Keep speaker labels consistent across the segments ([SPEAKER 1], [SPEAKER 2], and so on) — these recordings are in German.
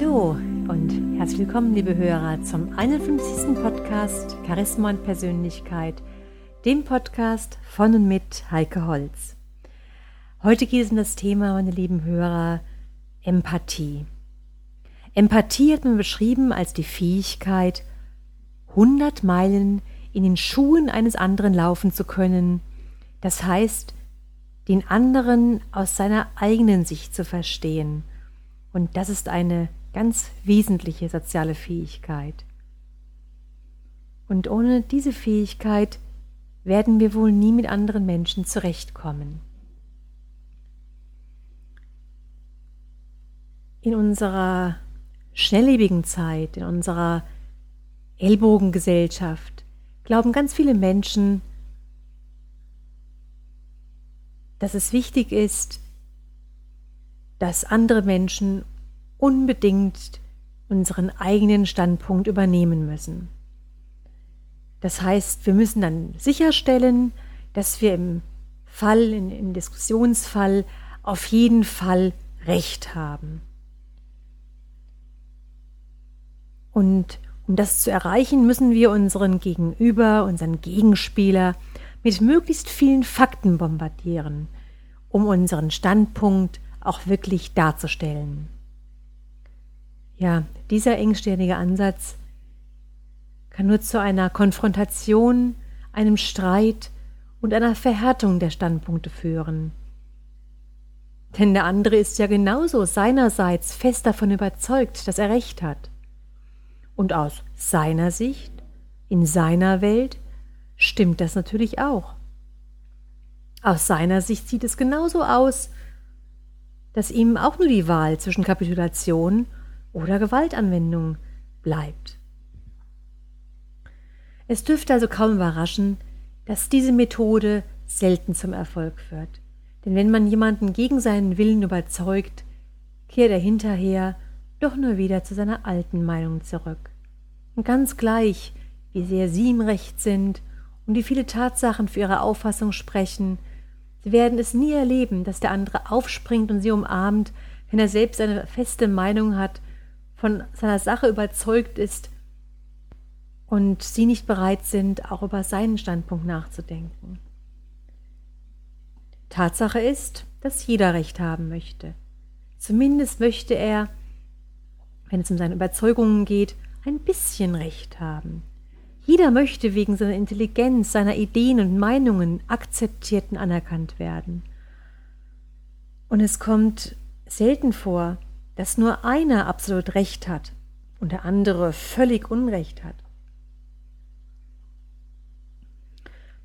[SPEAKER 1] Hallo und herzlich willkommen, liebe Hörer, zum 51. Podcast Charisma und Persönlichkeit, dem Podcast von und mit Heike Holz. Heute geht es um das Thema, meine lieben Hörer, Empathie. Empathie hat man beschrieben als die Fähigkeit, 100 Meilen in den Schuhen eines anderen laufen zu können, das heißt, den anderen aus seiner eigenen Sicht zu verstehen. Und das ist eine ganz wesentliche soziale Fähigkeit. Und ohne diese Fähigkeit werden wir wohl nie mit anderen Menschen zurechtkommen. In unserer schnelllebigen Zeit, in unserer Ellbogengesellschaft, glauben ganz viele Menschen, dass es wichtig ist, dass andere Menschen unbedingt unseren eigenen Standpunkt übernehmen müssen. Das heißt, wir müssen dann sicherstellen, dass wir im Fall, im Diskussionsfall auf jeden Fall Recht haben. Und um das zu erreichen, müssen wir unseren Gegenüber, unseren Gegenspieler mit möglichst vielen Fakten bombardieren, um unseren Standpunkt auch wirklich darzustellen. Ja, dieser engstirnige Ansatz kann nur zu einer Konfrontation, einem Streit und einer Verhärtung der Standpunkte führen. Denn der andere ist ja genauso seinerseits fest davon überzeugt, dass er recht hat. Und aus seiner Sicht, in seiner Welt, stimmt das natürlich auch. Aus seiner Sicht sieht es genauso aus, dass ihm auch nur die Wahl zwischen Kapitulation oder Gewaltanwendung bleibt. Es dürfte also kaum überraschen, dass diese Methode selten zum Erfolg führt. Denn wenn man jemanden gegen seinen Willen überzeugt, kehrt er hinterher doch nur wieder zu seiner alten Meinung zurück. Und ganz gleich, wie sehr sie im Recht sind und wie viele Tatsachen für ihre Auffassung sprechen, sie werden es nie erleben, dass der andere aufspringt und sie umarmt, wenn er selbst eine feste Meinung hat, von seiner Sache überzeugt ist und sie nicht bereit sind, auch über seinen Standpunkt nachzudenken. Tatsache ist, dass jeder Recht haben möchte. Zumindest möchte er, wenn es um seine Überzeugungen geht, ein bisschen Recht haben. Jeder möchte wegen seiner Intelligenz, seiner Ideen und Meinungen akzeptiert und anerkannt werden. Und es kommt selten vor, dass nur einer absolut Recht hat und der andere völlig Unrecht hat.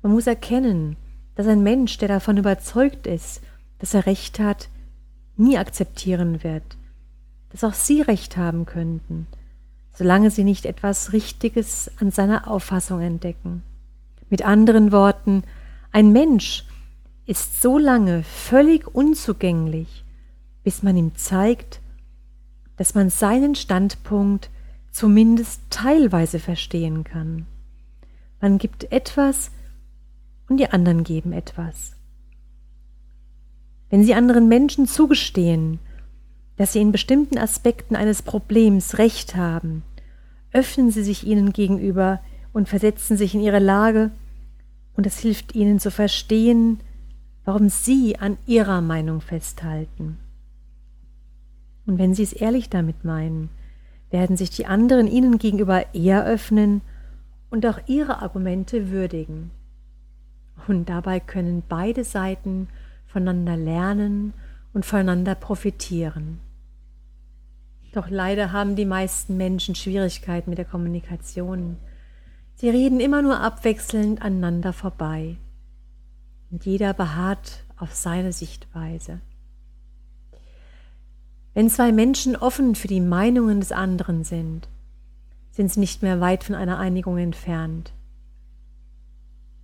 [SPEAKER 1] Man muss erkennen, dass ein Mensch, der davon überzeugt ist, dass er Recht hat, nie akzeptieren wird, dass auch Sie Recht haben könnten, solange Sie nicht etwas Richtiges an seiner Auffassung entdecken. Mit anderen Worten, ein Mensch ist so lange völlig unzugänglich, bis man ihm zeigt, dass man seinen Standpunkt zumindest teilweise verstehen kann. Man gibt etwas und die anderen geben etwas. Wenn Sie anderen Menschen zugestehen, dass sie in bestimmten Aspekten eines Problems Recht haben, öffnen Sie sich ihnen gegenüber und versetzen sich in ihre Lage, und es hilft ihnen zu verstehen, warum Sie an Ihrer Meinung festhalten. Und wenn Sie es ehrlich damit meinen, werden sich die anderen Ihnen gegenüber eher öffnen und auch Ihre Argumente würdigen. Und dabei können beide Seiten voneinander lernen und voneinander profitieren. Doch leider haben die meisten Menschen Schwierigkeiten mit der Kommunikation. Sie reden immer nur abwechselnd aneinander vorbei. Und jeder beharrt auf seine Sichtweise. Wenn zwei Menschen offen für die Meinungen des anderen sind, sind sie nicht mehr weit von einer Einigung entfernt.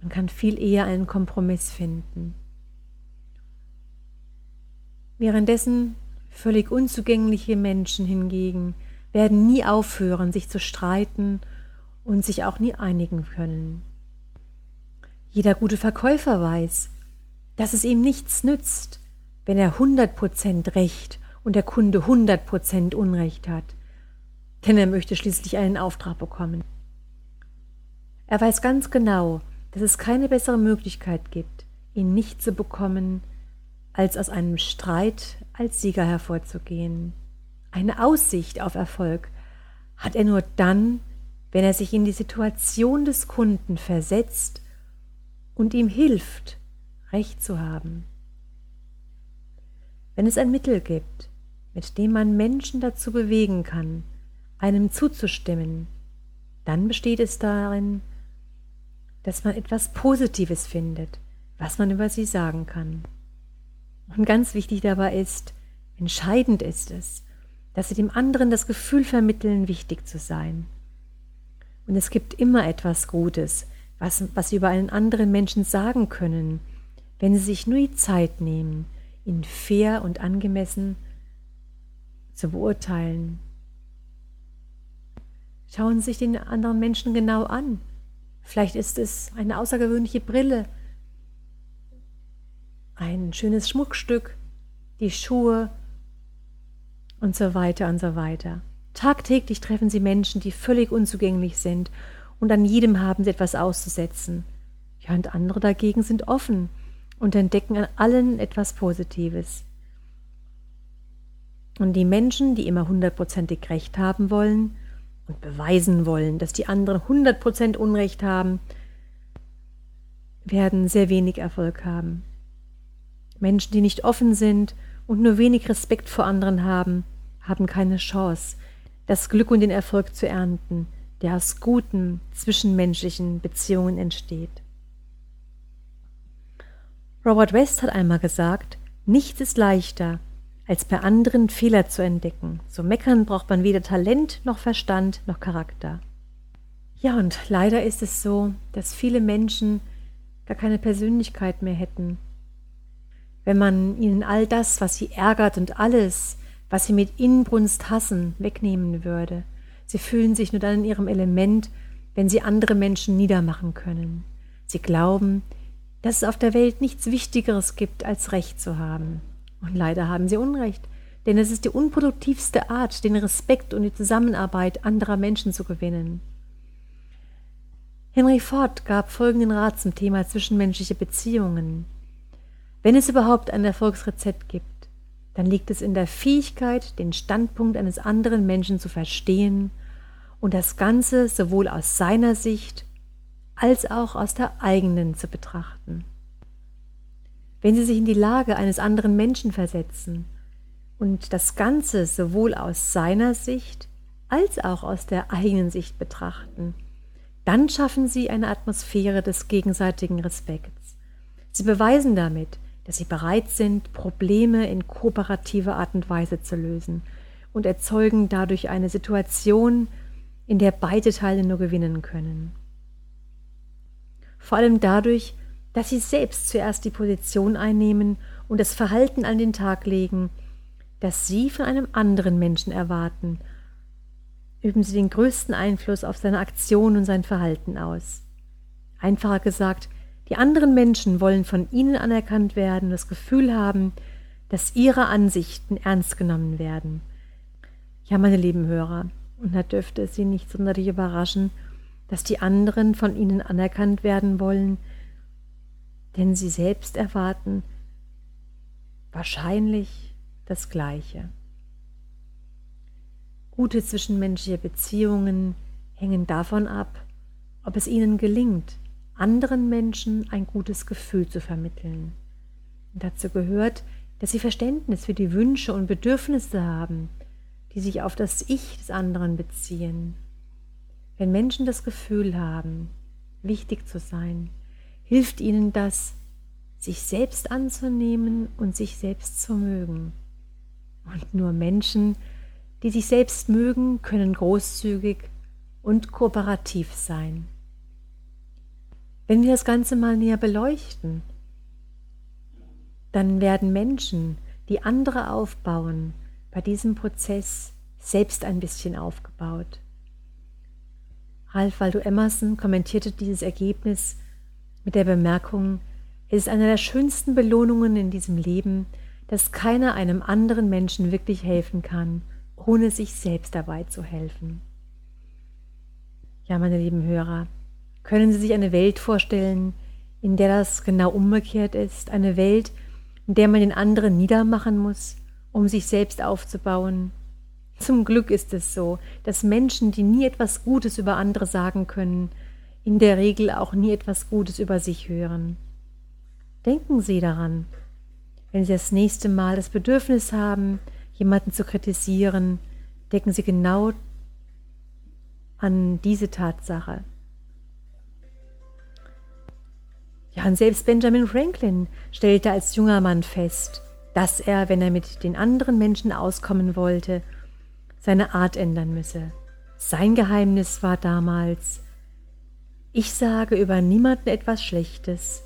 [SPEAKER 1] Man kann viel eher einen Kompromiss finden. Währenddessen völlig unzugängliche Menschen hingegen werden nie aufhören, sich zu streiten und sich auch nie einigen können. Jeder gute Verkäufer weiß, dass es ihm nichts nützt, wenn er hundert Prozent Recht und der Kunde 100% Unrecht hat, denn er möchte schließlich einen Auftrag bekommen. Er weiß ganz genau, dass es keine bessere Möglichkeit gibt, ihn nicht zu bekommen, als aus einem Streit als Sieger hervorzugehen. Eine Aussicht auf Erfolg hat er nur dann, wenn er sich in die Situation des Kunden versetzt und ihm hilft, Recht zu haben. Wenn es ein Mittel gibt, mit dem man Menschen dazu bewegen kann, einem zuzustimmen, dann besteht es darin, dass man etwas Positives findet, was man über sie sagen kann. Und ganz wichtig dabei ist, entscheidend ist es, dass sie dem anderen das Gefühl vermitteln, wichtig zu sein. Und es gibt immer etwas Gutes, was, was sie über einen anderen Menschen sagen können, wenn sie sich nur die Zeit nehmen, ihn fair und angemessen zu beurteilen. Schauen Sie sich den anderen Menschen genau an. Vielleicht ist es eine außergewöhnliche Brille, ein schönes Schmuckstück, die Schuhe und so weiter und so weiter. Tagtäglich treffen Sie Menschen, die völlig unzugänglich sind und an jedem haben sie etwas auszusetzen. Ja, und andere dagegen sind offen und entdecken an allen etwas Positives. Und die Menschen, die immer hundertprozentig Recht haben wollen und beweisen wollen, dass die anderen hundertprozent Unrecht haben, werden sehr wenig Erfolg haben. Menschen, die nicht offen sind und nur wenig Respekt vor anderen haben, haben keine Chance, das Glück und den Erfolg zu ernten, der aus guten zwischenmenschlichen Beziehungen entsteht. Robert West hat einmal gesagt, nichts ist leichter, als bei anderen Fehler zu entdecken. So meckern braucht man weder Talent noch Verstand noch Charakter. Ja, und leider ist es so, dass viele Menschen gar keine Persönlichkeit mehr hätten. Wenn man ihnen all das, was sie ärgert und alles, was sie mit Inbrunst hassen, wegnehmen würde. Sie fühlen sich nur dann in ihrem Element, wenn sie andere Menschen niedermachen können. Sie glauben, dass es auf der Welt nichts Wichtigeres gibt, als Recht zu haben. Und leider haben sie Unrecht, denn es ist die unproduktivste Art, den Respekt und die Zusammenarbeit anderer Menschen zu gewinnen. Henry Ford gab folgenden Rat zum Thema zwischenmenschliche Beziehungen. Wenn es überhaupt ein Erfolgsrezept gibt, dann liegt es in der Fähigkeit, den Standpunkt eines anderen Menschen zu verstehen und das Ganze sowohl aus seiner Sicht als auch aus der eigenen zu betrachten. Wenn Sie sich in die Lage eines anderen Menschen versetzen und das Ganze sowohl aus seiner Sicht als auch aus der eigenen Sicht betrachten, dann schaffen Sie eine Atmosphäre des gegenseitigen Respekts. Sie beweisen damit, dass sie bereit sind, Probleme in kooperativer Art und Weise zu lösen und erzeugen dadurch eine Situation, in der beide Teile nur gewinnen können. Vor allem dadurch, dass sie selbst zuerst die Position einnehmen und das Verhalten an den Tag legen, das sie von einem anderen Menschen erwarten, üben sie den größten Einfluss auf seine Aktion und sein Verhalten aus. Einfacher gesagt, die anderen Menschen wollen von ihnen anerkannt werden, das Gefühl haben, dass ihre Ansichten ernst genommen werden. Ja, meine lieben Hörer, und da dürfte es Sie nicht sonderlich überraschen, dass die anderen von ihnen anerkannt werden wollen, denn sie selbst erwarten wahrscheinlich das Gleiche. Gute zwischenmenschliche Beziehungen hängen davon ab, ob es ihnen gelingt, anderen Menschen ein gutes Gefühl zu vermitteln. Und dazu gehört, dass sie Verständnis für die Wünsche und Bedürfnisse haben, die sich auf das Ich des anderen beziehen. Wenn Menschen das Gefühl haben, wichtig zu sein, hilft ihnen das, sich selbst anzunehmen und sich selbst zu mögen. Und nur Menschen, die sich selbst mögen, können großzügig und kooperativ sein. Wenn wir das Ganze mal näher beleuchten, dann werden Menschen, die andere aufbauen, bei diesem Prozess selbst ein bisschen aufgebaut. Ralph Waldo Emerson kommentierte dieses Ergebnis mit der Bemerkung, es ist eine der schönsten Belohnungen in diesem Leben, dass keiner einem anderen Menschen wirklich helfen kann, ohne sich selbst dabei zu helfen. Ja, meine lieben Hörer, können Sie sich eine Welt vorstellen, in der das genau umgekehrt ist, eine Welt, in der man den anderen niedermachen muss, um sich selbst aufzubauen. Zum Glück ist es so, dass Menschen, die nie etwas Gutes über andere sagen können, in der Regel auch nie etwas Gutes über sich hören. Denken Sie daran, wenn Sie das nächste Mal das Bedürfnis haben, jemanden zu kritisieren, denken Sie genau an diese Tatsache. Und selbst Benjamin Franklin stellte als junger Mann fest, dass er, wenn er mit den anderen Menschen auskommen wollte, seine Art ändern müsse. Sein Geheimnis war damals, ich sage über niemanden etwas Schlechtes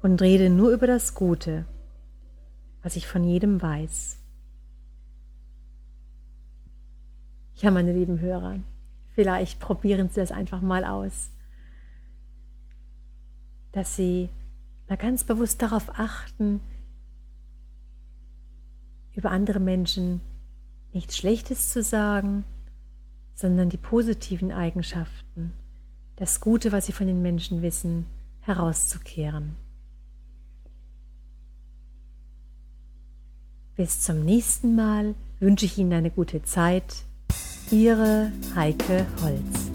[SPEAKER 1] und rede nur über das Gute, was ich von jedem weiß. Ja, meine lieben Hörer, vielleicht probieren Sie das einfach mal aus dass sie mal ganz bewusst darauf achten, über andere Menschen nichts Schlechtes zu sagen, sondern die positiven Eigenschaften, das Gute, was sie von den Menschen wissen, herauszukehren. Bis zum nächsten Mal wünsche ich Ihnen eine gute Zeit. Ihre Heike Holz.